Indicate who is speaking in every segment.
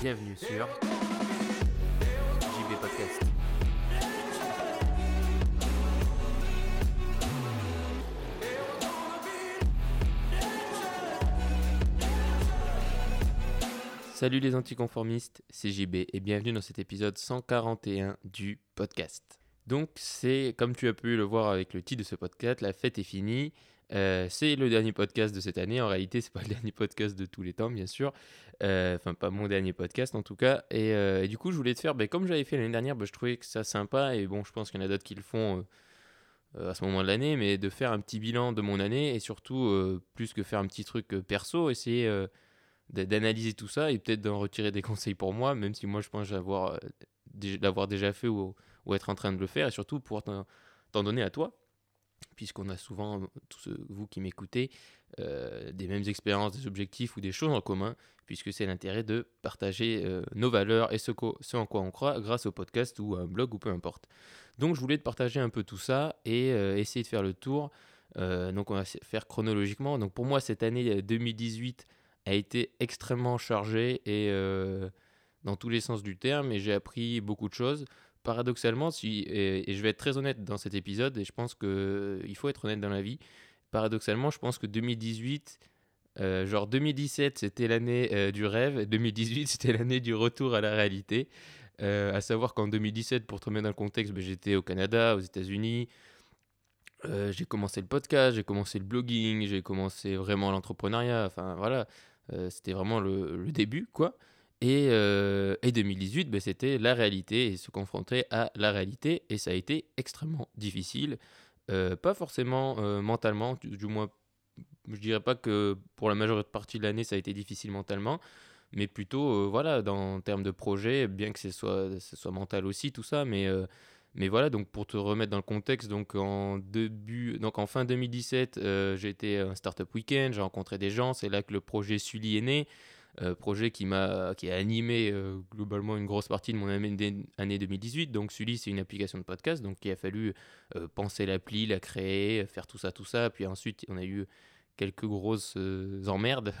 Speaker 1: Bienvenue sur JB Podcast. Salut les anticonformistes, c'est JB et bienvenue dans cet épisode 141 du podcast. Donc c'est, comme tu as pu le voir avec le titre de ce podcast, la fête est finie. Euh, c'est le dernier podcast de cette année. En réalité, c'est pas le dernier podcast de tous les temps, bien sûr. Euh, Enfin, pas mon dernier podcast en tout cas. Et, euh, du coup, je voulais te faire, ben, comme j'avais fait l'année dernière, ben, je trouvais que ça sympa. Et bon, je pense qu'il y en a d'autres qui le font à ce moment de l'année, mais de faire un petit bilan de mon année et surtout, plus que faire un petit truc perso, essayer d'analyser tout ça et peut-être d'en retirer des conseils pour moi, même si moi je pense l'avoir euh, l'avoir déjà fait ou, être en train de le faire, et surtout pour t'en donner à toi, puisqu'on a souvent, euh, tous vous qui m'écoutez, euh, des mêmes expériences, des objectifs ou des choses en commun, puisque c'est l'intérêt de partager nos valeurs et ce, ce en quoi on croit grâce au podcast ou à un blog ou peu importe. Donc je voulais te partager un peu tout ça et essayer de faire le tour. Donc on va faire chronologiquement. Donc pour moi cette année euh, 2018 a été extrêmement chargée et euh, dans tous les sens du terme et j'ai appris beaucoup de choses. Paradoxalement, si, et, je vais être très honnête dans cet épisode et je pense qu'il faut être honnête dans la vie. Paradoxalement, je pense que 2018, euh, genre 2017 c'était l'année euh, du rêve et 2018 c'était l'année du retour à la réalité. Euh, à savoir qu'en 2017, pour te remettre dans le contexte, ben, j'étais au Canada, aux États-Unis. Euh, j'ai commencé le podcast, j'ai commencé le blogging, j'ai commencé vraiment l'entrepreneuriat. Enfin voilà, Euh, c'était vraiment le, début quoi. Et, euh, et 2018, ben, c'était la réalité et se confronter à la réalité. Et ça a été extrêmement difficile. Euh, pas forcément euh, mentalement, du, moins, je dirais pas que pour la majeure partie de l'année ça a été difficile mentalement, mais plutôt euh, voilà dans termes de projet, bien que ce soit, soit mental aussi tout ça, mais euh, mais voilà donc pour te remettre dans le contexte, donc en début, donc en fin 2017, euh, j'ai été un startup weekend, j'ai rencontré des gens, c'est là que le projet Sully est né. euh, projet qui m'a qui a animé euh, globalement une grosse partie de mon année, année 2018 donc Sully c'est une application de podcast donc il a fallu euh, penser l'appli la créer faire tout ça tout ça puis ensuite on a eu quelques grosses emmerdes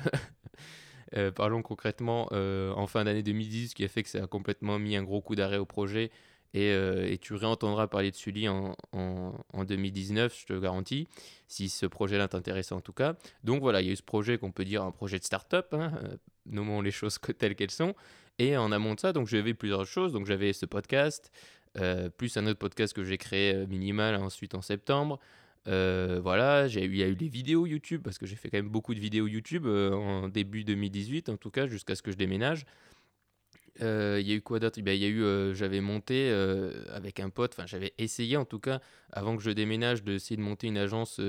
Speaker 1: parlons concrètement en fin d'année 2010, ce qui a fait que ça a complètement mis un gros coup d'arrêt au projet. Et, euh, et tu réentendras parler de Sully en, en, en 2019, je te garantis, si ce projet-là t'intéresse en tout cas. Donc voilà, il y a eu ce projet qu'on peut dire un projet de start-up, hein, euh, nommons les choses telles qu'elles sont. Et en amont de ça, donc j'avais plusieurs choses. Donc j'avais ce podcast, euh, plus un autre podcast que j'ai créé minimal ensuite en septembre. Voilà, il y a eu les vidéos YouTube parce que j'ai fait quand même beaucoup de vidéos YouTube en début 2018, en tout cas jusqu'à ce que je déménage. Euh, Il y a eu quoi d'autre? Ben, eu, euh, j'avais monté euh, avec un pote, enfin j'avais essayé en tout cas avant que je déménage d'essayer de monter une agence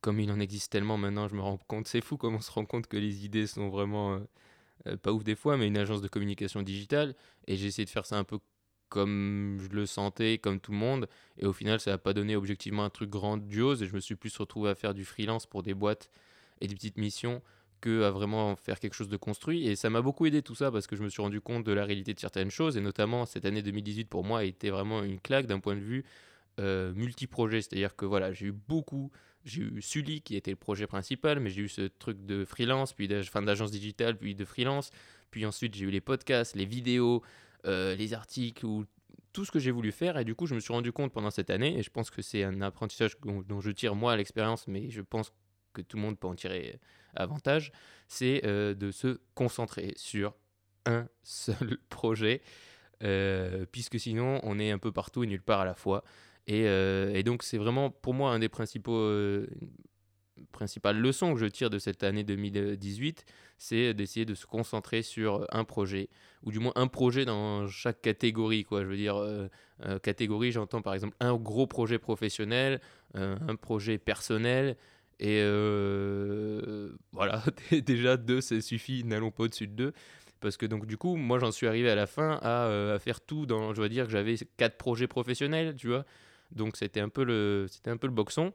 Speaker 1: comme il en existe tellement maintenant. Je me rends compte, c'est fou comment on se rend compte que les idées sont vraiment pas ouf des fois, mais une agence de communication digitale. Et j'ai essayé de faire ça un peu comme je le sentais, comme tout le monde. Et au final, ça n'a pas donné objectivement un truc grandiose. Et je me suis plus retrouvé à faire du freelance pour des boîtes et des petites missions que à vraiment faire quelque chose de construit. Et ça m'a beaucoup aidé tout ça parce que je me suis rendu compte de la réalité de certaines choses. Et notamment, cette année 2018 pour moi a été vraiment une claque d'un point de vue euh, multi-projet. C'est-à-dire que voilà, j'ai eu beaucoup. J'ai eu Sully qui était le projet principal, mais j'ai eu ce truc de freelance, puis d'agence digitale, puis de freelance. Puis ensuite, j'ai eu les podcasts, les vidéos, euh, les articles, ou tout ce que j'ai voulu faire. Et du coup, je me suis rendu compte pendant cette année, et je pense que c'est un apprentissage dont, je tire moi l'expérience, mais je pense que tout le monde peut en tirer avantage, c'est euh, de se concentrer sur un seul projet, euh, puisque sinon on est un peu partout et nulle part à la fois. Et, euh, donc c'est vraiment pour moi un des principaux principales leçons que je tire de cette année 2018, c'est d'essayer de se concentrer sur un projet, ou du moins un projet dans chaque catégorie. Quoi. Je veux dire, catégorie, j'entends par exemple un gros projet professionnel, un projet personnel, et euh, voilà, déjà deux, ça suffit, n'allons pas au-dessus de deux. Parce que donc du coup, moi j'en suis arrivé à la fin à, euh, à faire tout dans, je veux dire que j'avais quatre projets professionnels, tu vois. Donc c'était un peu le, c'était un peu le boxon.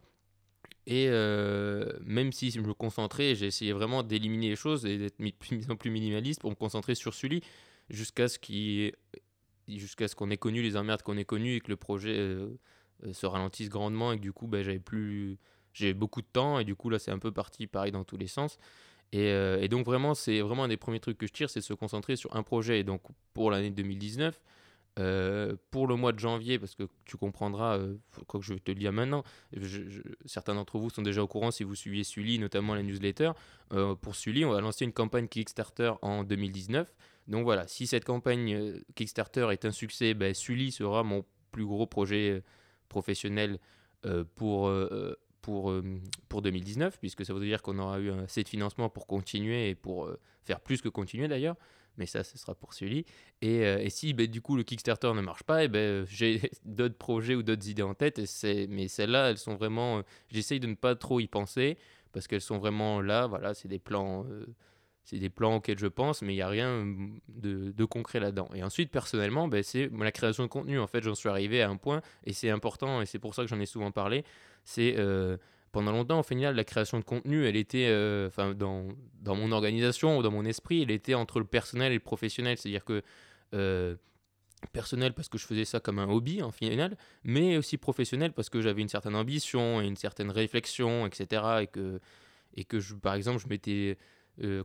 Speaker 1: Et euh, même si je me concentrais, j'ai essayé vraiment d'éliminer les choses et d'être mis, plus en plus minimaliste pour me concentrer sur Sully jusqu'à ce qu'il jusqu'à ce qu'on ait connu les emmerdes qu'on ait connues et que le projet se ralentisse grandement et que du coup, ben, j'avais plus. J'ai beaucoup de temps et du coup, là, c'est un peu parti pareil dans tous les sens. Et, euh, et donc, vraiment, c'est vraiment un des premiers trucs que je tire, c'est de se concentrer sur un projet. Et donc, pour l'année 2019, euh, pour le mois de janvier, parce que tu comprendras, euh, quoi que je te le dire maintenant, certains d'entre vous sont déjà au courant si vous suivez Sully, notamment la newsletter. Euh, pour Sully, on va lancer une campagne Kickstarter en 2019. Donc voilà, si cette campagne euh, Kickstarter est un succès, ben, Sully sera mon plus gros projet professionnel pour, pour, euh, pour 2019, puisque ça veut dire qu'on aura eu assez de financement pour continuer et pour euh, faire plus que continuer d'ailleurs. Mais ça, ce sera pour Sully. Et, euh, et si ben, du coup le Kickstarter ne marche pas, eh ben, j'ai d'autres projets ou d'autres idées en tête. Et mais celles-là, elles sont vraiment. J'essaye de ne pas trop y penser parce qu'elles sont vraiment là. Voilà, c'est des plans. c'est des plans auxquels je pense, mais il n'y a rien de, de concret là-dedans. Et ensuite, personnellement, ben, c'est la création de contenu. En fait, j'en suis arrivé à un point, et c'est important, et c'est pour ça que j'en ai souvent parlé. C'est euh, pendant longtemps, au final, la création de contenu, elle était, euh, enfin, dans, dans mon organisation ou dans mon esprit, elle était entre le personnel et le professionnel. C'est-à-dire que euh, personnel parce que je faisais ça comme un hobby en final, mais aussi professionnel parce que j'avais une certaine ambition et une certaine réflexion, etc. Et que, et que je, par exemple, je m'étais,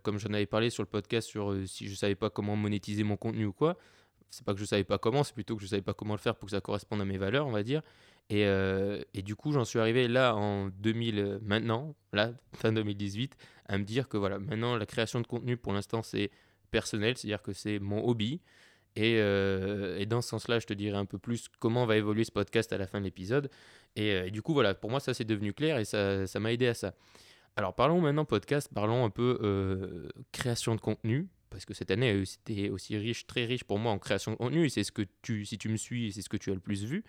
Speaker 1: comme j'en avais parlé sur le podcast, sur si je savais pas comment monétiser mon contenu ou quoi. C'est pas que je savais pas comment, c'est plutôt que je savais pas comment le faire pour que ça corresponde à mes valeurs, on va dire. Et, euh, et du coup, j'en suis arrivé là en 2000, euh, maintenant, là, fin 2018, à me dire que voilà, maintenant, la création de contenu, pour l'instant, c'est personnel, c'est-à-dire que c'est mon hobby. Et, euh, dans ce sens-là, je te dirai un peu plus comment va évoluer ce podcast à la fin de l'épisode. Et, du coup, voilà, pour moi, ça c'est devenu clair et ça m'a aidé à ça. Alors, parlons maintenant podcast, parlons un peu euh, création de contenu. Parce que cette année, c'était aussi riche, très riche pour moi en création de contenu. Et c'est ce que tu, si tu me suis, c'est ce que tu as le plus vu.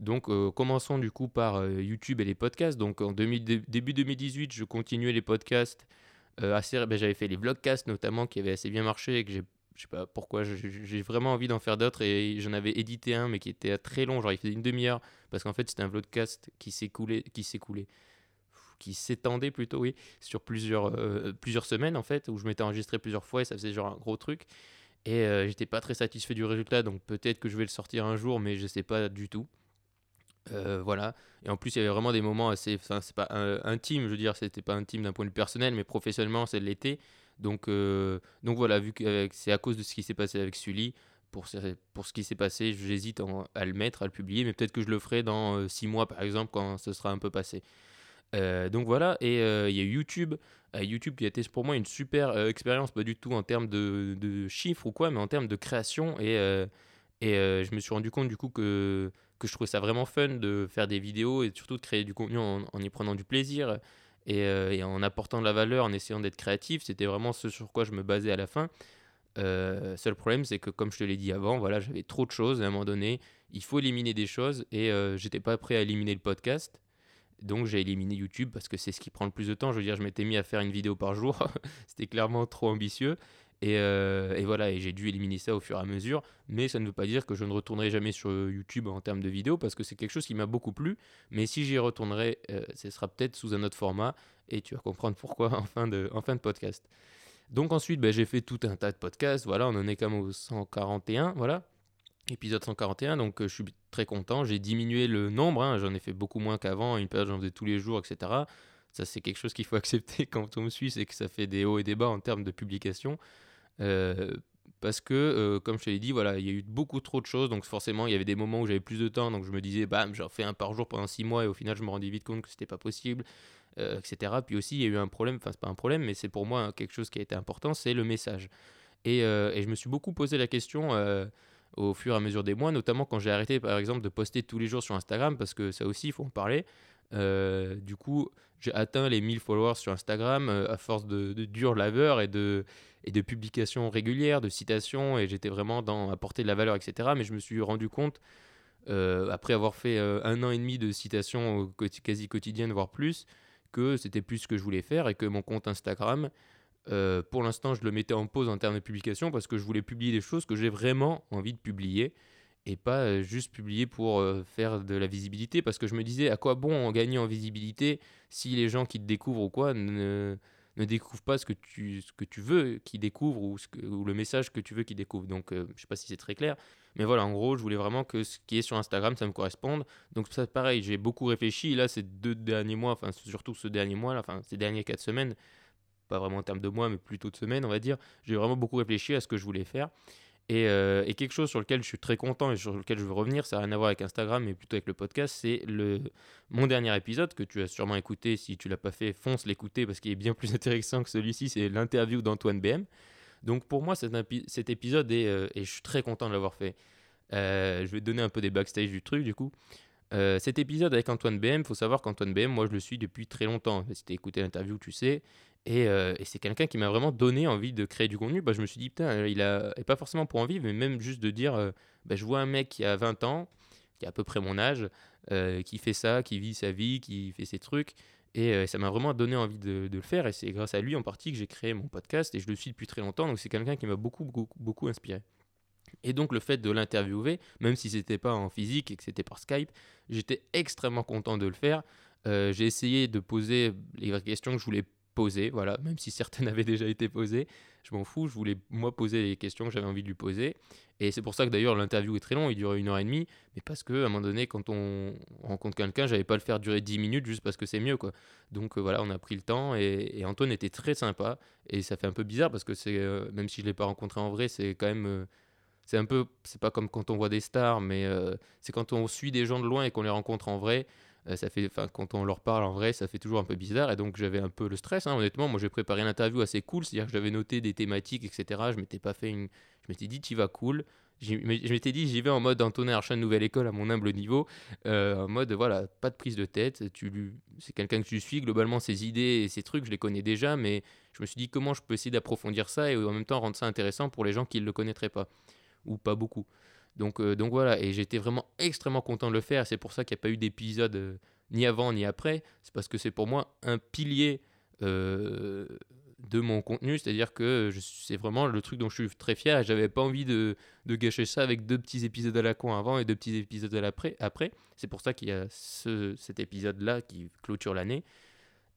Speaker 1: Donc, euh, commençons du coup par euh, YouTube et les podcasts. Donc, en 2000 dé- début 2018, je continuais les podcasts. euh, assez, ben, j'avais fait les vlogcasts notamment qui avaient assez bien marché et que j'ai je sais pas pourquoi, j'ai vraiment envie d'en faire d'autres et j'en avais édité un mais qui était très long, genre il faisait une demi-heure parce qu'en fait c'était un vlogcast qui s'écoulait, qui s'écoulait, qui s'étendait plutôt, oui, sur plusieurs, plusieurs semaines en fait, où je m'étais enregistré plusieurs fois et ça faisait genre un gros truc. Et euh, j'étais pas très satisfait du résultat, donc peut-être que je vais le sortir un jour, mais je sais pas du tout. Euh, voilà. Et en plus, il y avait vraiment des moments assez. Enfin, c'est pas euh, intime, je veux dire, c'était pas intime d'un point de vue personnel, mais professionnellement, c'est l'été. Donc, euh, donc voilà, vu que euh, c'est à cause de ce qui s'est passé avec Sully, pour, ce- pour ce qui s'est passé, j'hésite à le mettre, à le publier, mais peut-être que je le ferai dans euh, six mois, par exemple, quand ce sera un peu passé. Euh, donc voilà, et euh, il y a YouTube. Euh, YouTube qui a été pour moi une super euh, expérience, pas du tout en termes de, de chiffres ou quoi, mais en termes de création. Et, euh, et euh, je me suis rendu compte du coup que, que je trouvais ça vraiment fun de faire des vidéos et surtout de créer du contenu en, y prenant du plaisir et, euh, et en apportant de la valeur, en essayant d'être créatif. C'était vraiment ce sur quoi je me basais à la fin. Euh, seul problème, c'est que comme je te l'ai dit avant, voilà, j'avais trop de choses. À un moment donné, il faut éliminer des choses et j'étais pas prêt à éliminer le podcast. Donc j'ai éliminé YouTube parce que c'est ce qui prend le plus de temps. Je veux dire, je m'étais mis à faire une vidéo par jour. C'était clairement trop ambitieux. Et, euh, et voilà, et j'ai dû éliminer ça au fur et à mesure. Mais ça ne veut pas dire que je ne retournerai jamais sur YouTube en termes de vidéos parce que c'est quelque chose qui m'a beaucoup plu. Mais si j'y retournerai, euh, ce sera peut-être sous un autre format et tu vas comprendre pourquoi en fin de, en fin de podcast. Donc ensuite, ben, j'ai fait tout un tas de podcasts. Voilà, on en est quand même au 141. Voilà, épisode 141. Donc euh, je suis très content. J'ai diminué le nombre. hein. J'en ai fait beaucoup moins qu'avant. Une période, j'en faisais tous les jours, etc. Ça, c'est quelque chose qu'il faut accepter quand on me suit. C'est que ça fait des hauts et des bas en termes de publication. Euh, parce que, euh, comme je te l'ai dit, voilà, il y a eu beaucoup trop de choses, donc forcément, il y avait des moments où j'avais plus de temps, donc je me disais, bam, j'en fais un par jour pendant six mois, et au final, je me rendais vite compte que c'était pas possible, euh, etc. Puis aussi, il y a eu un problème, enfin, c'est pas un problème, mais c'est pour moi quelque chose qui a été important, c'est le message. Et, et je me suis beaucoup posé la question au fur et à mesure des mois, notamment quand j'ai arrêté, par exemple, de poster tous les jours sur Instagram, parce que ça aussi, il faut en parler. Euh, du coup, j'ai atteint les 1000 followers sur Instagram euh, à force de, de dur labeur et de, publications régulières, de citations, et j'étais vraiment dans apporter de la valeur, etc. Mais je me suis rendu compte, euh, après avoir fait un an et demi de citations quasi quotidiennes, voire plus, que c'était plus ce que je voulais faire et que mon compte Instagram, pour l'instant, je le mettais en pause en termes de publication parce que je voulais publier des choses que j'ai vraiment envie de publier et pas euh, juste publier pour euh, faire de la visibilité parce que je me disais à quoi bon en gagner en visibilité si les gens qui te découvrent ou quoi ne, ne découvre pas ce que tu, ce que tu veux qu'il découvre ou, le message que tu veux qu'il découvre. Donc, euh, je sais pas si c'est très clair. Mais voilà, en gros, je voulais vraiment que ce qui est sur Instagram, ça me corresponde. Donc, ça, pareil, j'ai beaucoup réfléchi. Là, ces deux derniers mois, enfin, surtout ce dernier mois, là, enfin, ces dernières quatre semaines, pas vraiment en termes de mois, mais plutôt de semaines, on va dire, j'ai vraiment beaucoup réfléchi à ce que je voulais faire. Et, euh, et quelque chose sur lequel je suis très content et sur lequel je veux revenir, ça n'a rien à voir avec Instagram, mais plutôt avec le podcast, c'est le, mon dernier épisode que tu as sûrement écouté. Si tu l'as pas fait, fonce l'écouter parce qu'il est bien plus intéressant que celui-ci. C'est l'interview d'Antoine BM. Donc pour moi, cet, épisode est, euh, et je suis très content de l'avoir fait. Euh, je vais te donner un peu des backstage du truc du coup. Cet épisode avec Antoine BM, faut savoir qu'Antoine BM, moi je le suis depuis très longtemps. Si tu écouté l'interview, tu sais. Et, euh, et c'est quelqu'un qui m'a vraiment donné envie de créer du contenu. Bah, je me suis dit, putain, il a, et pas forcément pour envie, mais même juste de dire, euh, bah, je vois un mec qui a 20 ans, qui a à peu près mon âge, euh, qui fait ça, qui vit sa vie, qui fait ses trucs. Et ça m'a vraiment donné envie de, le faire. Et c'est grâce à lui en partie que j'ai créé mon podcast. Et je le suis depuis très longtemps. Donc c'est quelqu'un qui m'a beaucoup, beaucoup, beaucoup inspiré. Et donc le fait de l'interviewer, même si c'était pas en physique et que c'était par Skype, j'étais extrêmement content de le faire. J'ai essayé de poser les vraies questions que je voulais voilà, même si certaines avaient déjà été posées, je m'en fous, je voulais moi poser les questions que j'avais envie de lui poser. Et c'est pour ça que d'ailleurs l'interview est très long, il dure une heure et demie, mais parce que à un moment donné, quand on rencontre quelqu'un, j'avais pas le faire durer 10 minutes juste parce que c'est mieux, quoi. Donc euh, voilà, on a pris le temps et, et Antoine était très sympa. Et ça fait un peu bizarre parce que c'est, euh, même si je l'ai pas rencontré en vrai, c'est quand même. euh, c'est un peu, c'est pas comme quand on voit des stars, mais c'est quand on suit des gens de loin et qu'on les rencontre en vrai. Euh, ça fait, quand on leur parle en vrai, ça fait toujours un peu bizarre. Et donc j'avais un peu le stress, hein, honnêtement. Moi, j'ai préparé une interview assez cool, c'est-à-dire que j'avais noté des thématiques, etc. Je m'étais pas fait une, je m'étais dit, tu vas cool. Je m'étais dit, j'y vais en mode Antonin Archin Nouvelle École à mon humble niveau, euh, en mode voilà, pas de prise de tête. Tu, c'est quelqu'un que tu suis. Globalement, ses idées et ses trucs, je les connais déjà, mais je me suis dit comment je peux essayer d'approfondir ça et en même temps rendre ça intéressant pour les gens qui ne le connaîtraient pas? Ou pas beaucoup. Donc, euh, donc voilà, et j'étais vraiment extrêmement content de le faire. C'est pour ça qu'il n'y a pas eu d'épisode euh, ni avant ni après. C'est parce que c'est pour moi un pilier euh, de mon contenu. C'est-à-dire que c'est vraiment le truc dont je suis très fier. J'avais pas envie de, gâcher ça avec deux petits épisodes à la con avant et deux petits épisodes à l'après. Après, c'est pour ça qu'il y a ce, cet épisode-là qui clôture l'année.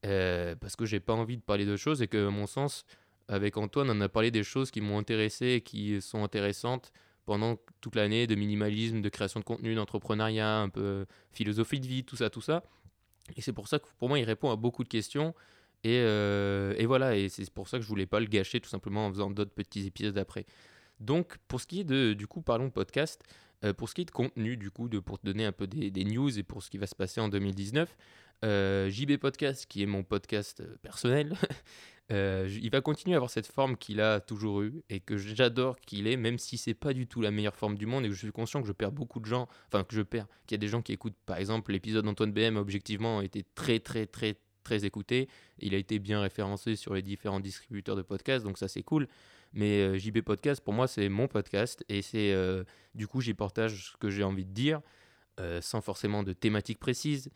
Speaker 1: Parce que j'ai pas envie de parler de choses et que, à mon sens, avec Antoine, on a parlé des choses qui m'ont intéressé et qui sont intéressantes pendant toute l'année de minimalisme, de création de contenu, d'entrepreneuriat, un peu euh, philosophie de vie, tout ça, tout ça. Et c'est pour ça que pour moi, il répond à beaucoup de questions. Et, euh, et voilà, et c'est pour ça que je voulais pas le gâcher tout simplement en faisant d'autres petits épisodes après. Donc, pour ce qui est de, du coup, parlons podcast, euh, pour ce qui est de contenu, du coup, de, pour te donner un peu des, des news et pour ce qui va se passer en 2019, euh, JB Podcast, qui est mon podcast personnel, euh, il va continuer à avoir cette forme qu'il a toujours eue et que j'adore qu'il ait, même si c'est pas du tout la meilleure forme du monde et que je suis conscient que je perds beaucoup de gens, enfin que je perds, qu'il y a des gens qui écoutent, par exemple, l'épisode d'Antoine BM, objectivement, a été très, très, très, très écouté. Il a été bien référencé sur les différents distributeurs de podcasts, donc ça c'est cool. Mais euh, JB Podcast, pour moi, c'est mon podcast et c'est euh, du coup, j'y partage ce que j'ai envie de dire sans forcément de thématique précise.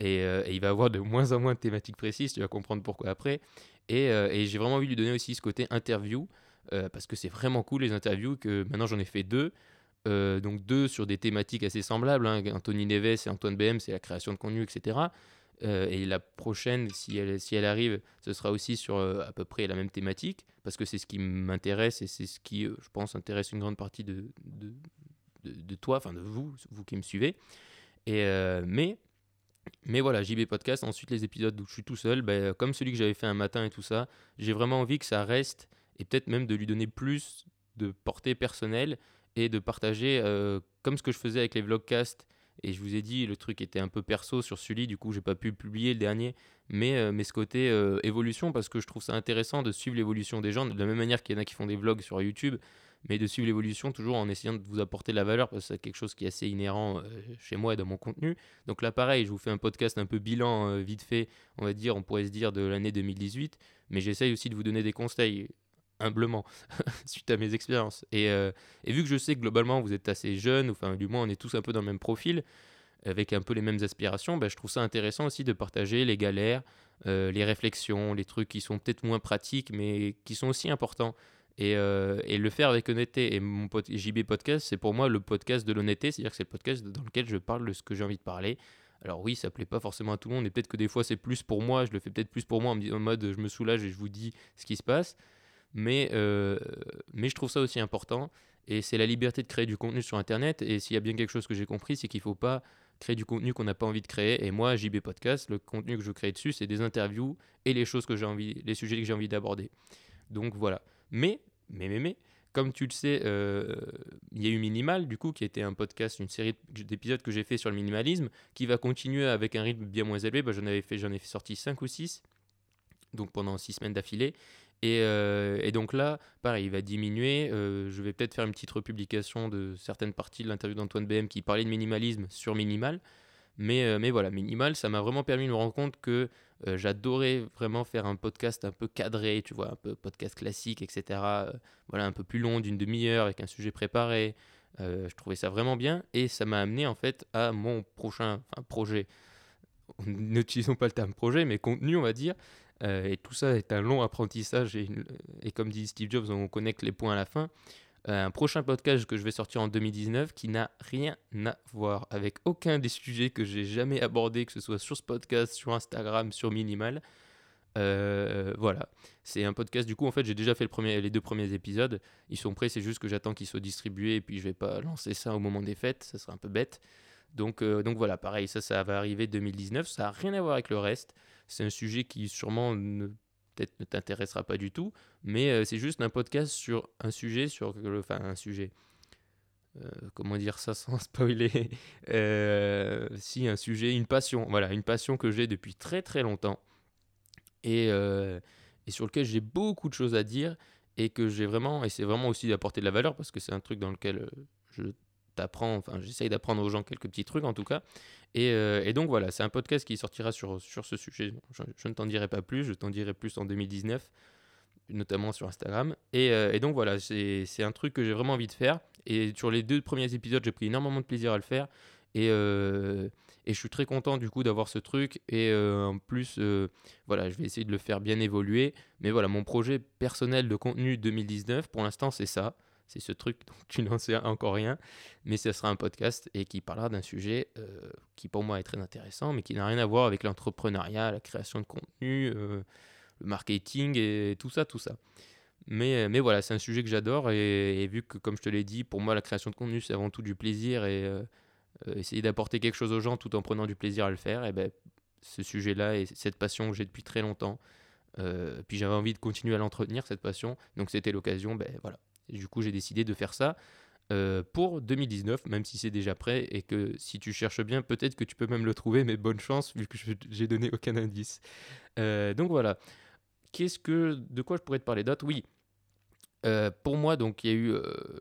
Speaker 1: Et, et il va avoir de moins en moins de thématiques précises, tu vas comprendre pourquoi après. Et, euh, et j'ai vraiment envie de lui donner aussi ce côté interview, euh, parce que c'est vraiment cool les interviews, que maintenant j'en ai fait deux. Euh, donc deux sur des thématiques assez semblables. hein. Anthony Neves et Antoine BM, c'est la création de contenu, etc. Et la prochaine, si elle, si elle arrive, ce sera aussi sur à peu près la même thématique, parce que c'est ce qui m'intéresse et c'est ce qui, je pense, intéresse une grande partie de, de, de, de toi, enfin de vous, vous qui me suivez. Et, mais, mais voilà, JB Podcast, ensuite les épisodes où je suis tout seul, ben, comme celui que j'avais fait un matin et tout ça, j'ai vraiment envie que ça reste, et peut-être même de lui donner plus de portée personnelle et de partager, euh, comme ce que je faisais avec les vlogcasts. Et je vous ai dit, le truc était un peu perso sur celui, du coup, j'ai pas pu publier le dernier. Mais, euh, mais ce côté évolution, parce que je trouve ça intéressant de suivre l'évolution des gens, de la même manière qu'il y en a qui font des vlogs sur YouTube, mais de suivre l'évolution toujours en essayant de vous apporter de la valeur, parce que c'est quelque chose qui est assez inhérent euh, chez moi et dans mon contenu. Donc là, pareil, je vous fais un podcast un peu bilan, euh, vite fait, on va dire, on pourrait se dire de l'année 2018, mais j'essaye aussi de vous donner des conseils, humblement, suite à mes expériences. Et, euh, et vu que je sais que globalement, vous êtes assez jeune, enfin, du moins, on est tous un peu dans le même profil, avec un peu les mêmes aspirations, ben, je trouve ça intéressant aussi de partager les galères, les réflexions, les trucs qui sont peut-être moins pratiques, mais qui sont aussi importants. Et, euh, et le faire avec honnêteté. Et mon JB Podcast, c'est pour moi le podcast de l'honnêteté, c'est-à-dire que c'est le podcast dans lequel je parle de ce que j'ai envie de parler, Alors oui, ça plaît pas forcément à tout le monde, et peut-être que des fois c'est plus pour moi, je le fais peut-être plus pour moi en, mode je me soulage et je vous dis ce qui se passe, mais, euh, mais je trouve ça aussi important, et c'est la liberté de créer du contenu sur Internet, et s'il y a bien quelque chose que j'ai compris, c'est qu'il faut pas créer du contenu qu'on n'a pas envie de créer, et moi, JB Podcast, le contenu que je crée dessus, c'est des interviews et les choses que envie, les sujets que j'ai envie d'aborder. Donc voilà. Mais, mais, mais, mais, comme tu le sais, euh, il y a eu Minimal, du coup, qui était un podcast, une série d'épisodes que j'ai fait sur le minimalisme, qui va continuer avec un rythme bien moins élevé. Bah, j'en avais fait, j'en ai fait sorti 5 ou 6, donc pendant 6 semaines d'affilée. Et, euh, et donc là, pareil, il va diminuer. Euh, je vais peut-être faire une petite republication de certaines parties de l'interview d'Antoine BM qui parlait de minimalisme sur Minimal. Mais, euh, mais voilà, Minimal, ça m'a vraiment permis de me rendre compte que euh, j'adorais vraiment faire un podcast un peu cadré, tu vois, un peu podcast classique, etc. Euh, voilà, un peu plus long, d'une demi-heure, avec un sujet préparé. Je trouvais ça vraiment bien et ça m'a amené en fait à mon prochain projet. N'utilisons pas le terme projet, mais contenu, on va dire. Et tout ça est un long apprentissage et, et comme dit Steve Jobs, on connecte les points à la fin. Un prochain podcast que je vais sortir en 2019 qui n'a rien à voir avec aucun des sujets que j'ai jamais abordés, que ce soit sur ce podcast, sur Instagram, sur Minimal. Euh, voilà, c'est un podcast. Du coup, en fait, j'ai déjà fait les deux premiers épisodes. Ils sont prêts, c'est juste que j'attends qu'ils soient distribués et puis je vais pas lancer ça au moment des fêtes, ça serait un peu bête. Donc, euh, donc voilà, pareil, ça, ça va arriver 2019. Ça n'a rien à voir avec le reste. C'est un sujet qui sûrement ne peut-être ne t'intéressera pas du tout, mais euh, c'est juste un podcast sur un sujet, sur enfin un sujet. Euh, comment dire ça sans spoiler Euh, Si un sujet, une passion, voilà, une passion que j'ai depuis très très longtemps et, et sur lequel j'ai beaucoup de choses à dire et que j'ai vraiment, et c'est vraiment aussi d'apporter de la valeur parce que c'est un truc dans lequel je t'apprends, enfin j'essaye d'apprendre aux gens quelques petits trucs en tout cas. Et, euh, et donc voilà, c'est un podcast qui sortira sur, sur ce sujet. Je, ne t'en dirai pas plus, je t'en dirai plus en 2019, notamment sur Instagram. Et, euh, donc voilà, c'est un truc que j'ai vraiment envie de faire. Et sur les deux premiers épisodes, j'ai pris énormément de plaisir à le faire. Et, euh, et je suis très content du coup d'avoir ce truc. Et en plus, voilà, je vais essayer de le faire bien évoluer. Mais voilà, mon projet personnel de contenu 2019, pour l'instant, c'est ça. C'est ce truc dont tu n'en sais encore rien. Mais ce sera un podcast et qui parlera d'un sujet euh, qui pour moi est très intéressant, mais qui n'a rien à voir avec l'entrepreneuriat, la création de contenu, euh, le marketing et tout ça, tout ça. Mais, mais voilà, c'est un sujet que j'adore et, vu que, comme je te l'ai dit, pour moi, la création de contenu, c'est avant tout du plaisir et euh, euh, essayer d'apporter quelque chose aux gens tout en prenant du plaisir à le faire, et ben, ce sujet-là et cette passion que j'ai depuis très longtemps, euh, puis j'avais envie de continuer à l'entretenir, cette passion, donc c'était l'occasion, ben voilà. Du coup, j'ai décidé de faire ça euh, pour 2019, même si c'est déjà prêt et que si tu cherches bien, peut-être que tu peux même le trouver, mais bonne chance vu que j'ai donné aucun indice. Euh, donc voilà. Qu'est-ce que, de quoi je pourrais te parler d'autre? Oui. Euh, pour moi, donc, il y a eu,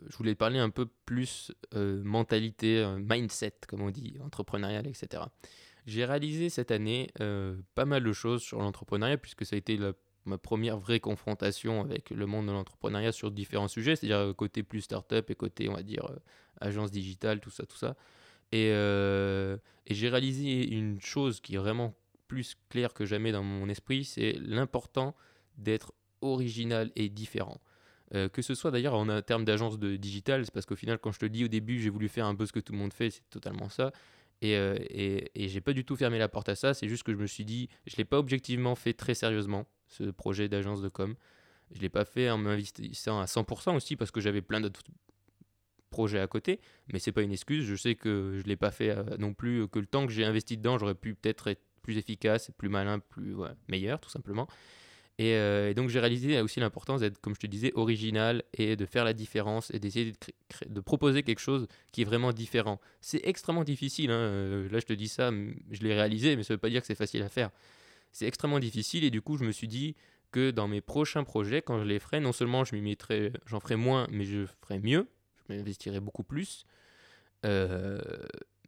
Speaker 1: je voulais parler un peu plus mentalité, mindset, comme on dit, entrepreneurial, etc. J'ai réalisé cette année pas mal de choses sur l'entrepreneuriat, puisque ça a été la- ma première vraie confrontation avec le monde de l'entrepreneuriat sur différents sujets, c'est-à-dire euh, côté plus startup et côté, on va dire, euh, agence digitale, tout ça, tout ça. Et, euh, et j'ai réalisé une chose qui est vraiment plus claire que jamais dans mon esprit, c'est l'important d'être original et différent. Que ce soit d'ailleurs en termes d'agence de digital, c'est parce qu'au final, quand je te dis au début, j'ai voulu faire un peu ce que tout le monde fait, c'est totalement ça. Et, euh, et, et j'ai pas du tout fermé la porte à ça, c'est juste que je me suis dit, je l'ai pas objectivement fait très sérieusement, ce projet d'agence de com. Je l'ai pas fait en m'investissant à 100% aussi parce que j'avais plein d'autres projets à côté, mais c'est pas une excuse. Je sais que je l'ai pas fait euh, non plus, que le temps que j'ai investi dedans, j'aurais pu peut-être être plus efficace, plus malin, plus meilleur, tout simplement. Et, euh, et donc j'ai réalisé aussi l'importance d'être, comme je te disais, original et de faire la différence et d'essayer de, proposer quelque chose qui est vraiment différent. C'est extrêmement difficile. hein, euh, Là, je te dis ça, je l'ai réalisé, mais ça ne veut pas dire que c'est facile à faire. C'est extrêmement difficile et du coup, je me suis dit que dans mes prochains projets, quand je les ferai, non seulement je j'en ferai moins, mais je ferai mieux, je m'investirai beaucoup plus. Euh,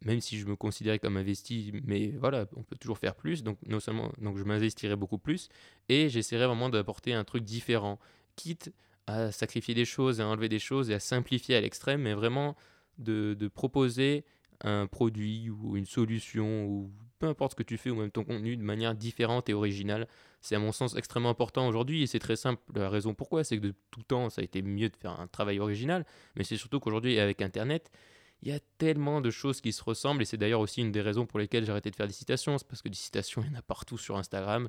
Speaker 1: même si je me considérais comme investi, mais voilà, on peut toujours faire plus. Donc, non seulement, donc je m'investirai beaucoup plus et j'essaierai vraiment d'apporter un truc différent, quitte à sacrifier des choses, à enlever des choses et à simplifier à l'extrême, mais vraiment de, de proposer un produit ou une solution ou peu importe ce que tu fais ou même ton contenu de manière différente et originale. C'est à mon sens extrêmement important aujourd'hui et c'est très simple. La raison pourquoi, c'est que de tout temps, ça a été mieux de faire un travail original, mais c'est surtout qu'aujourd'hui, avec Internet, il y a tellement de choses qui se ressemblent, et c'est d'ailleurs aussi une des raisons pour lesquelles j'ai arrêté de faire des citations, c'est parce que des citations, il y en a partout sur Instagram,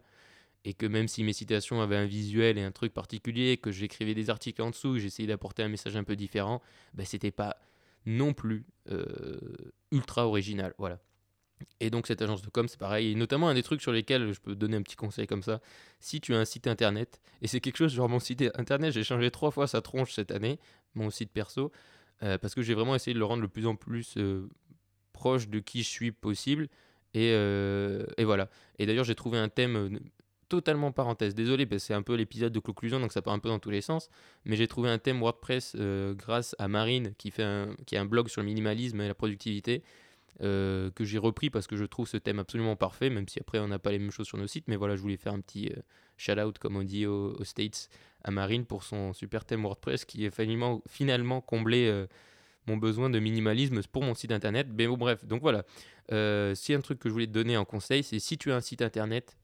Speaker 1: et que même si mes citations avaient un visuel et un truc particulier, que j'écrivais des articles en dessous, j'essayais d'apporter un message un peu différent, ben c'était pas non plus euh, ultra original, voilà. Et donc cette agence de com, c'est pareil, et notamment un des trucs sur lesquels je peux donner un petit conseil comme ça, si tu as un site internet, et c'est quelque chose, genre mon site internet, j'ai changé trois fois sa tronche cette année, mon site perso, euh, parce que j'ai vraiment essayé de le rendre le plus en plus euh, proche de qui je suis possible, et, euh, et voilà. Et d'ailleurs j'ai trouvé un thème totalement parenthèse, désolé, parce que c'est un peu l'épisode de conclusion, donc ça part un peu dans tous les sens, mais j'ai trouvé un thème WordPress grâce à Marine, qui, fait qui a un blog sur le minimalisme et la productivité, euh, que j'ai repris parce que je trouve ce thème absolument parfait, même si après on n'a pas les mêmes choses sur nos sites. Mais voilà, je voulais faire un petit euh, shout-out, comme on dit aux, States, à Marine pour son super thème WordPress qui est finalement, finalement comblé euh, mon besoin de minimalisme pour mon site internet. Mais bon, bref, donc voilà. Si un truc que je voulais te donner en conseil, c'est si tu as un site internet,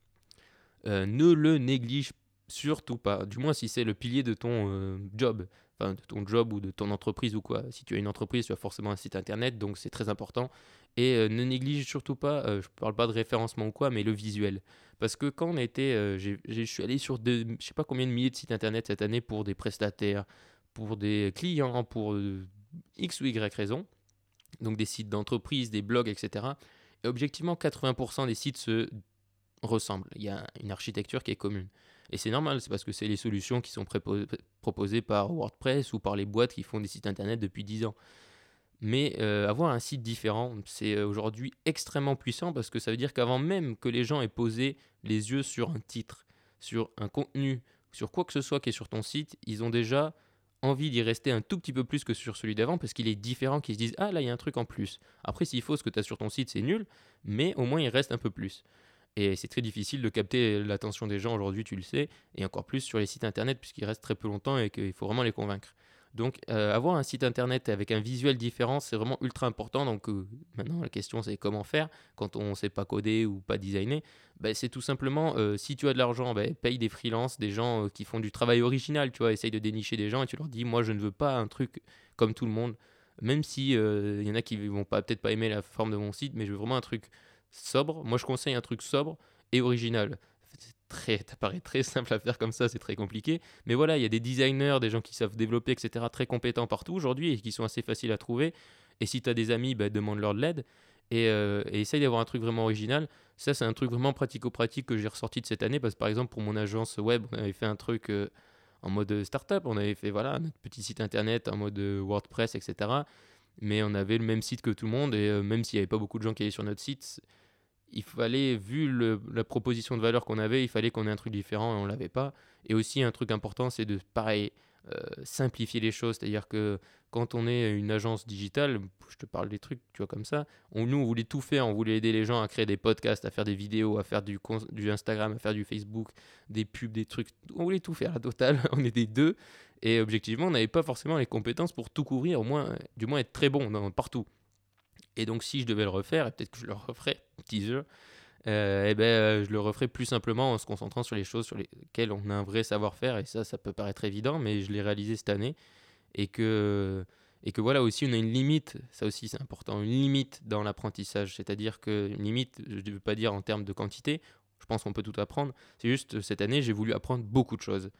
Speaker 1: ne le néglige surtout pas. Du moins si c'est le pilier de ton job, enfin de ton job ou de ton entreprise ou quoi. Si tu as une entreprise, tu as forcément un site internet, donc c'est très important. Et euh, ne néglige surtout pas, euh, je parle pas de référencement ou quoi, mais le visuel. Parce que quand on était, euh, je suis allé sur de, je sais pas combien de milliers de sites internet cette année pour des prestataires, pour des clients, pour euh, X ou Y raison. Donc des sites d'entreprise, des blogs, etc. Et objectivement, 80% des sites se ressemblent. Il y a une architecture qui est commune. Et c'est normal, c'est parce que c'est les solutions qui sont proposées par WordPress ou par les boîtes qui font des sites internet depuis 10 ans. Mais euh, avoir un site différent, c'est euh, aujourd'hui extrêmement puissant parce que ça veut dire qu'avant même que les gens aient posé les yeux sur un titre, sur un contenu, sur quoi que ce soit qui est sur ton site, ils ont déjà envie d'y rester un tout petit peu plus que sur celui d'avant parce qu'il est différent, qu'ils se disent Ah là, il y a un truc en plus. Après, s'il faut ce que tu as sur ton site, c'est nul, mais au moins il reste un peu plus. Et c'est très difficile de capter l'attention des gens aujourd'hui, tu le sais, et encore plus sur les sites internet puisqu'ils restent très peu longtemps et qu'il faut vraiment les convaincre. Donc euh, avoir un site internet avec un visuel différent, c'est vraiment ultra important. Donc euh, maintenant la question c'est comment faire quand on ne sait pas coder ou pas designer. Ben, c'est tout simplement euh, si tu as de l'argent, ben, paye des freelances, des gens qui font du travail original, tu vois, essaye de dénicher des gens et tu leur dis moi je ne veux pas un truc comme tout le monde. Même si il y en a qui vont pas peut-être pas aimer la forme de mon site, mais je veux vraiment un truc sobre. Moi je conseille un truc sobre et original. Très, ça paraît très simple à faire comme ça, c'est très compliqué. Mais voilà, il y a des designers, des gens qui savent développer, etc., très compétents partout aujourd'hui et qui sont assez faciles à trouver. Et si tu as des amis, bah, demande-leur de l'aide. Et, euh, et essaye d'avoir un truc vraiment original. Ça, c'est un truc vraiment pratico-pratique que j'ai ressorti de cette année. Parce que par exemple, pour mon agence web, on avait fait un truc euh, en mode startup. On avait fait voilà, notre petit site internet en mode euh, WordPress, etc. Mais on avait le même site que tout le monde. Et même s'il n'y avait pas beaucoup de gens qui allaient sur notre site, il fallait, vu la proposition de valeur qu'on avait, il fallait qu'on ait un truc différent et on l'avait pas. Et aussi, un truc important, c'est de, pareil, euh, simplifier les choses. C'est-à-dire que quand on est une agence digitale, je te parle des trucs, tu vois, comme ça, nous, on voulait tout faire. On voulait aider les gens à créer des podcasts, à faire des vidéos, à faire du, du Instagram, à faire du Facebook, des pubs, des trucs. On voulait tout faire, la totale. on était deux. Et objectivement, on n'avait pas forcément les compétences pour tout couvrir, au moins, du moins être très bon partout. Et donc, si je devais le refaire, et peut-être que je le referais, teaser, euh, eh ben, euh, je le referais plus simplement en se concentrant sur les choses sur lesquelles on a un vrai savoir-faire. Et ça, ça peut paraître évident, mais je l'ai réalisé cette année. Et que, et que voilà aussi, on a une limite, ça aussi c'est important, une limite dans l'apprentissage. C'est-à-dire que, une limite, je ne veux pas dire en termes de quantité, je pense qu'on peut tout apprendre. C'est juste, cette année, j'ai voulu apprendre beaucoup de choses.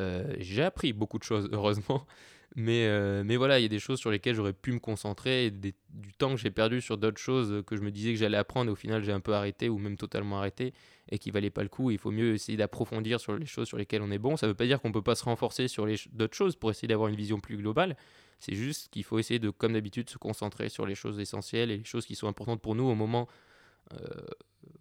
Speaker 1: Euh, j'ai appris beaucoup de choses, heureusement. Mais, euh, mais voilà, il y a des choses sur lesquelles j'aurais pu me concentrer, du temps que j'ai perdu sur d'autres choses que je me disais que j'allais apprendre, au final j'ai un peu arrêté, ou même totalement arrêté, et qui valait pas le coup. Il faut mieux essayer d'approfondir sur les choses sur lesquelles on est bon. Ça veut pas dire qu'on peut pas se renforcer sur d'autres choses pour essayer d'avoir une vision plus globale. C'est juste qu'il faut essayer de, comme d'habitude, se concentrer sur les choses essentielles et les choses qui sont importantes pour nous au moment, euh,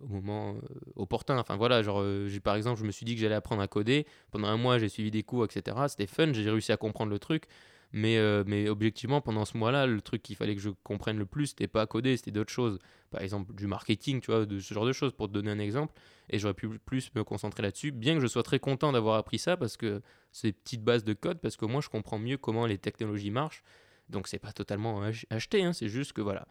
Speaker 1: au moment euh, opportun. Enfin voilà, genre, euh, j'ai par exemple, je me suis dit que j'allais apprendre à coder. Pendant un mois, j'ai suivi des cours, etc. C'était fun, j'ai réussi à comprendre le truc. Mais, euh, mais objectivement, pendant ce mois-là, le truc qu'il fallait que je comprenne le plus, c'était pas coder, c'était d'autres choses. Par exemple, du marketing, tu vois, de ce genre de choses, pour te donner un exemple. Et j'aurais pu plus me concentrer là-dessus, bien que je sois très content d'avoir appris ça, parce que c'est petites bases de code, parce que moi, je comprends mieux comment les technologies marchent. Donc, c'est pas totalement ach- acheté, hein, c'est juste que voilà.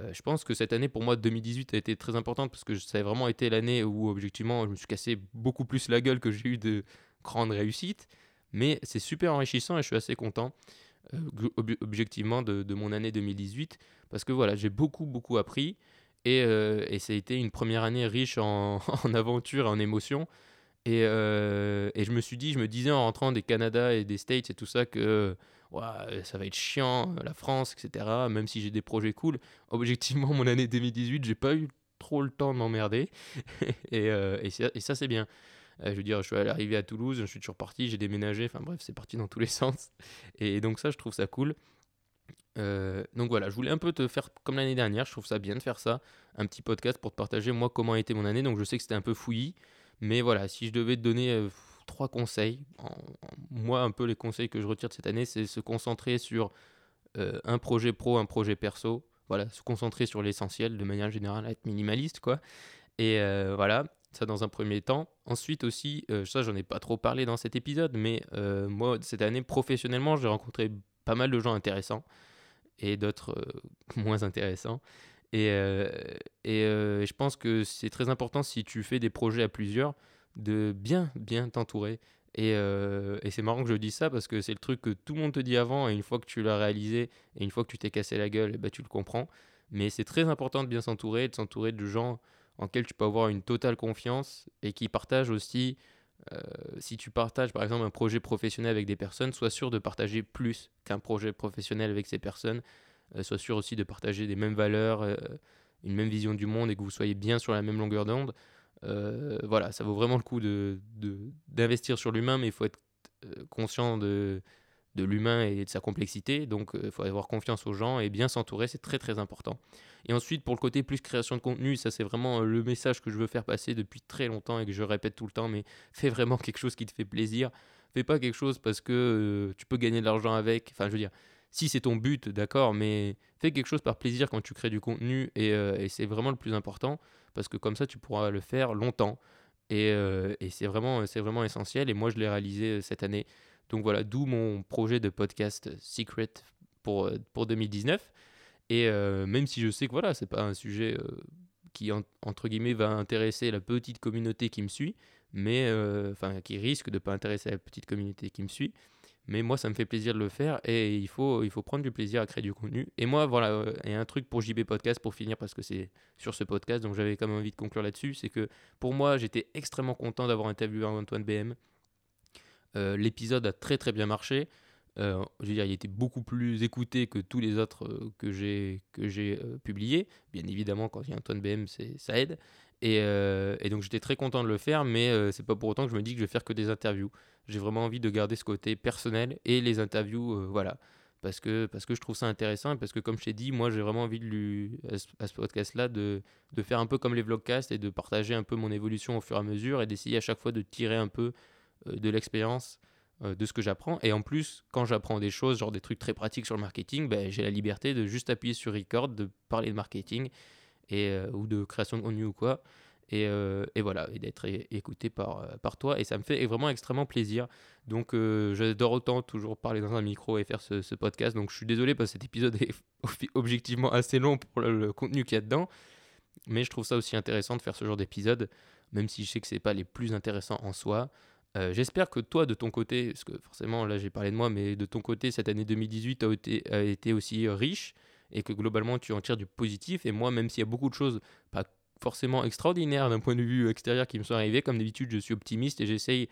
Speaker 1: Euh, je pense que cette année, pour moi, 2018 a été très importante, parce que ça a vraiment été l'année où, objectivement, je me suis cassé beaucoup plus la gueule que j'ai eu de grandes réussites. Mais c'est super enrichissant et je suis assez content. euh, objectivement de, mon année 2018 parce que voilà, j'ai beaucoup beaucoup appris et, euh, ça a été une première année riche en, en aventures, en émotions. Et, euh, et je me suis dit, je me disais en rentrant des Canada et des States et tout ça que ouah, ça va être chiant, la France, etc. Même si j'ai des projets cool. Objectivement, mon année 2018, j'ai pas eu trop le temps de m'emmerder. et, euh, et, ça, c'est bien. Euh, je veux dire, je suis arrivé à Toulouse, je suis toujours parti, j'ai déménagé. Enfin bref, c'est parti dans tous les sens. Et donc ça, je trouve ça cool. Euh, donc voilà, je voulais un peu te faire comme l'année dernière, je trouve ça bien de faire ça, un petit podcast pour te partager moi comment a été mon année. Donc je sais que c'était un peu fouillis, mais voilà, si je devais te donner euh, trois conseils, moi un peu les conseils que je retire de cette année, c'est se concentrer sur euh, un projet pro, un projet perso. Voilà, se concentrer sur l'essentiel de manière générale, être minimaliste quoi. Et euh, voilà, ça dans un premier temps. Ensuite aussi, ça j'en ai pas trop parlé dans cet épisode, mais moi cette année professionnellement, j'ai rencontré pas mal de gens intéressants et d'autres moins intéressants. Et, euh, euh, je pense que c'est très important si tu fais des projets à plusieurs de bien, bien t'entourer. Et, euh, et c'est marrant que je dise ça parce que c'est le truc que tout le monde te dit avant et une fois que tu l'as réalisé et une fois que tu t'es cassé la gueule, ben, tu le comprends. Mais c'est très important de bien s'entourer, de s'entourer de gens en lesquels tu peux avoir une totale confiance et qui partagent aussi, si tu partages par exemple un projet professionnel avec des personnes, sois sûr de partager plus qu'un projet professionnel avec ces personnes. Euh, sois sûr aussi de partager des mêmes valeurs, euh, une même vision du monde et que vous soyez bien sur la même longueur d'onde. Euh, voilà, ça vaut vraiment le coup de, de- d'investir sur l'humain, mais il faut être conscient de, de l'humain et de sa complexité. Donc, il faut avoir confiance aux gens et bien s'entourer, c'est très très important. Et ensuite, pour le côté plus création de contenu, ça c'est vraiment le message que je veux faire passer depuis très longtemps et que je répète tout le temps, mais fais vraiment quelque chose qui te fait plaisir. Fais pas quelque chose parce que tu peux gagner de l'argent avec. Enfin, je veux dire, si c'est ton but, d'accord, mais fais quelque chose par plaisir quand tu crées du contenu et, euh, c'est vraiment le plus important parce que comme ça tu pourras le faire longtemps et, euh, c'est vraiment, essentiel et moi je l'ai réalisé euh, cette année. Donc voilà, d'où mon projet de podcast Secret pour, pour 2019. Et même si je sais que voilà, c'est pas un sujet qui en- entre guillemets va intéresser la petite communauté qui me suit, mais enfin qui risque de pas intéresser la petite communauté qui me suit, mais moi ça me fait plaisir de le faire et il faut il faut prendre du plaisir à créer du contenu. Et moi voilà, euh, et un truc pour JB podcast pour finir parce que c'est sur ce podcast donc j'avais quand même envie de conclure là-dessus, c'est que pour moi j'étais extrêmement content d'avoir interviewé Antoine BM. Euh, L'épisode a très très bien marché. Euh, je veux dire, il était beaucoup plus écouté que tous les autres que j'ai publiés. Bien évidemment, quand il y a Antoine BM, ça aide. Et, euh, et donc j'étais très content de le faire, mais euh, c'est pas pour autant que je me dis que je vais faire que des interviews. J'ai vraiment envie de garder ce côté personnel et les interviews, euh, voilà, parce que parce que je trouve ça intéressant et parce que comme je t'ai dit, moi j'ai vraiment envie de lui à ce, ce podcast-là de de faire un peu comme les vlogcasts et de partager un peu mon évolution au fur et à mesure et d'essayer à chaque fois de tirer un peu euh, de l'expérience de ce que j'apprends. Et en plus, quand j'apprends des choses, genre des trucs très pratiques sur le marketing, ben, j'ai la liberté de juste appuyer sur record, de parler de marketing et, euh, ou de création de contenu ou quoi. Et, euh, et voilà, et d'être écouté par, euh, par toi. Et ça me fait vraiment extrêmement plaisir. Donc euh, j'adore autant toujours parler dans un micro et faire ce, podcast. Donc je suis désolé parce que cet épisode est objectivement assez long pour le, contenu qu'il y a dedans. Mais je trouve ça aussi intéressant de faire ce genre d'épisode, même si je sais que c'est pas les plus intéressants en soi. J'espère que toi, de ton côté, parce que forcément là j'ai parlé de moi, mais de ton côté, cette année 2018 a été, a été aussi riche et que globalement tu en tires du positif. Et moi, même s'il y a beaucoup de choses pas forcément extraordinaires d'un point de vue extérieur qui me sont arrivées, comme d'habitude, je suis optimiste et j'essaye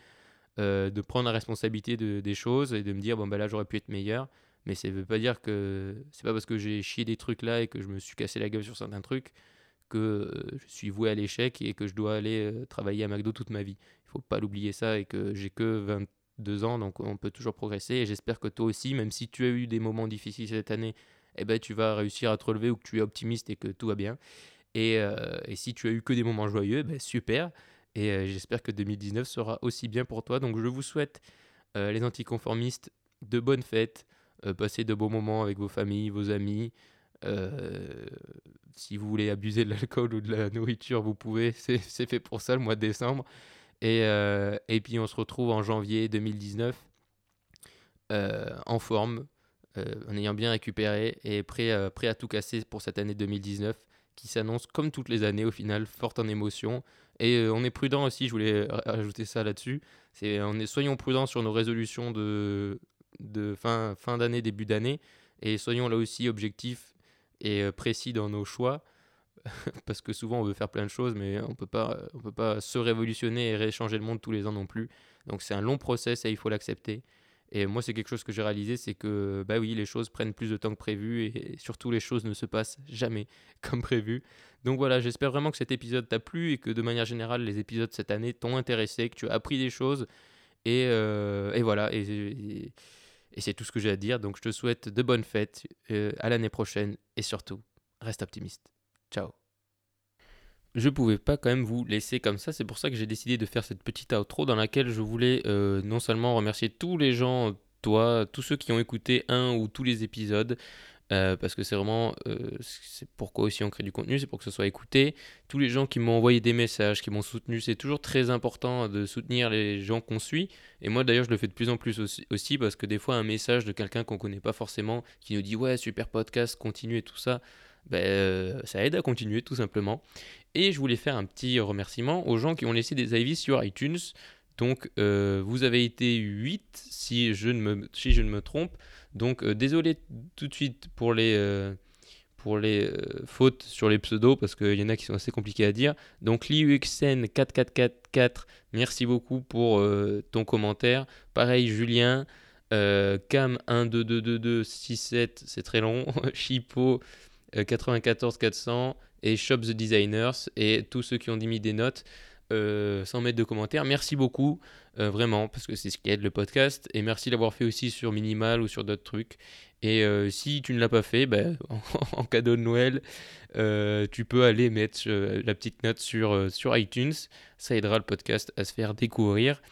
Speaker 1: euh, de prendre la responsabilité de- des choses et de me dire bon ben là j'aurais pu être meilleur. Mais ça veut pas dire que c'est pas parce que j'ai chié des trucs là et que je me suis cassé la gueule sur certains trucs que euh, je suis voué à l'échec et que je dois aller euh, travailler à McDo toute ma vie. Il faut pas l'oublier ça et que j'ai que 22 ans donc on peut toujours progresser et j'espère que toi aussi même si tu as eu des moments difficiles cette année eh ben tu vas réussir à te relever ou que tu es optimiste et que tout va bien. Et, euh, et si tu as eu que des moments joyeux, ben super. Et euh, j'espère que 2019 sera aussi bien pour toi. Donc je vous souhaite, euh, les anticonformistes, de bonnes fêtes, passez de bons moments avec vos familles, vos amis. Si vous voulez abuser de l'alcool ou de la nourriture, vous pouvez. C'est fait pour ça le mois de décembre. Et, et puis on se retrouve en janvier 2019 euh, en forme, en ayant bien récupéré et prêt, à- prêt à tout casser pour cette année 2019 qui s'annonce comme toutes les années au final, forte en émotion. Et euh, on est prudent aussi, je voulais rajouter ça là-dessus. C'est on est soyons prudents sur nos résolutions de de fin, fin d'année, début d'année. Et soyons là aussi objectifs et euh, précis dans nos choix. Parce que souvent on veut faire plein de choses, mais on peut pas, on peut pas se révolutionner et réchanger le monde tous les ans non plus. Donc c'est un long process et il faut l'accepter. Et moi, c'est quelque chose que j'ai réalisé, c'est que, bah oui, les choses prennent plus de temps que prévu et surtout les choses ne se passent jamais comme prévu. Donc voilà, j'espère vraiment que cet épisode t'a plu et que de manière générale, les épisodes cette année t'ont intéressé, que tu as appris des choses. Et, euh, et voilà, et, c'est tout ce que j'ai à dire. Donc je te souhaite de bonnes fêtes, euh, à l'année prochaine et surtout, reste optimiste. Ciao. Je pouvais pas quand même vous laisser comme ça, c'est pour ça que j'ai décidé de faire cette petite outro dans laquelle je voulais euh, non seulement remercier tous les gens, toi, tous ceux qui ont écouté un ou tous les épisodes, euh, parce que c'est vraiment, euh, c'est pourquoi aussi on crée du contenu, c'est pour que ce soit écouté. Tous les gens qui m'ont envoyé des messages, qui m'ont soutenu, c'est toujours très important de soutenir les gens qu'on suit. Et moi d'ailleurs, je le fais de plus en plus aussi, parce que des fois, un message de quelqu'un qu'on connaît pas forcément, qui nous dit ouais, super podcast, continue et tout ça, ben, ça aide à continuer tout simplement. Et je voulais faire un petit remerciement aux gens qui ont laissé des avis sur iTunes. Donc, euh, vous avez été 8 si je ne me, si je ne me trompe. Donc, euh, désolé tout de suite pour les, euh, pour les fautes sur les pseudos, parce qu'il y en a qui sont assez compliqués à dire. Donc, LiUXN4444, merci beaucoup pour ton commentaire. Pareil, Julien. Euh, Cam1222267, c'est très long. Chipo 94400 et Shop the Designers et tous ceux qui ont mis des notes euh, sans mettre de commentaires. Merci beaucoup, euh, vraiment, parce que c'est ce qui aide le podcast. Et merci d'avoir fait aussi sur Minimal ou sur d'autres trucs. Et euh, si tu ne l'as pas fait, ben, en, cadeau de Noël, tu peux aller mettre la petite note sur, sur iTunes. Ça aidera le podcast à se faire découvrir.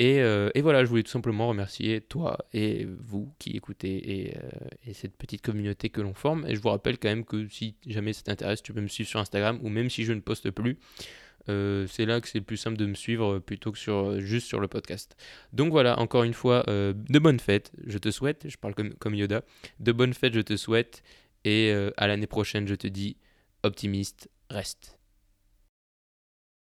Speaker 1: Et, euh, et voilà, je voulais tout simplement remercier toi et vous qui écoutez et, euh, et cette petite communauté que l'on forme. Et je vous rappelle quand même que si jamais ça t'intéresse, tu peux me suivre sur Instagram ou même si je ne poste plus. euh, c'est là que c'est le plus simple de me suivre plutôt que sur, juste sur le podcast. Donc voilà, encore une fois, de bonnes fêtes, je te souhaite, je parle comme, comme Yoda, de bonnes fêtes, je te souhaite, et à l'année prochaine, je te dis, optimiste, reste.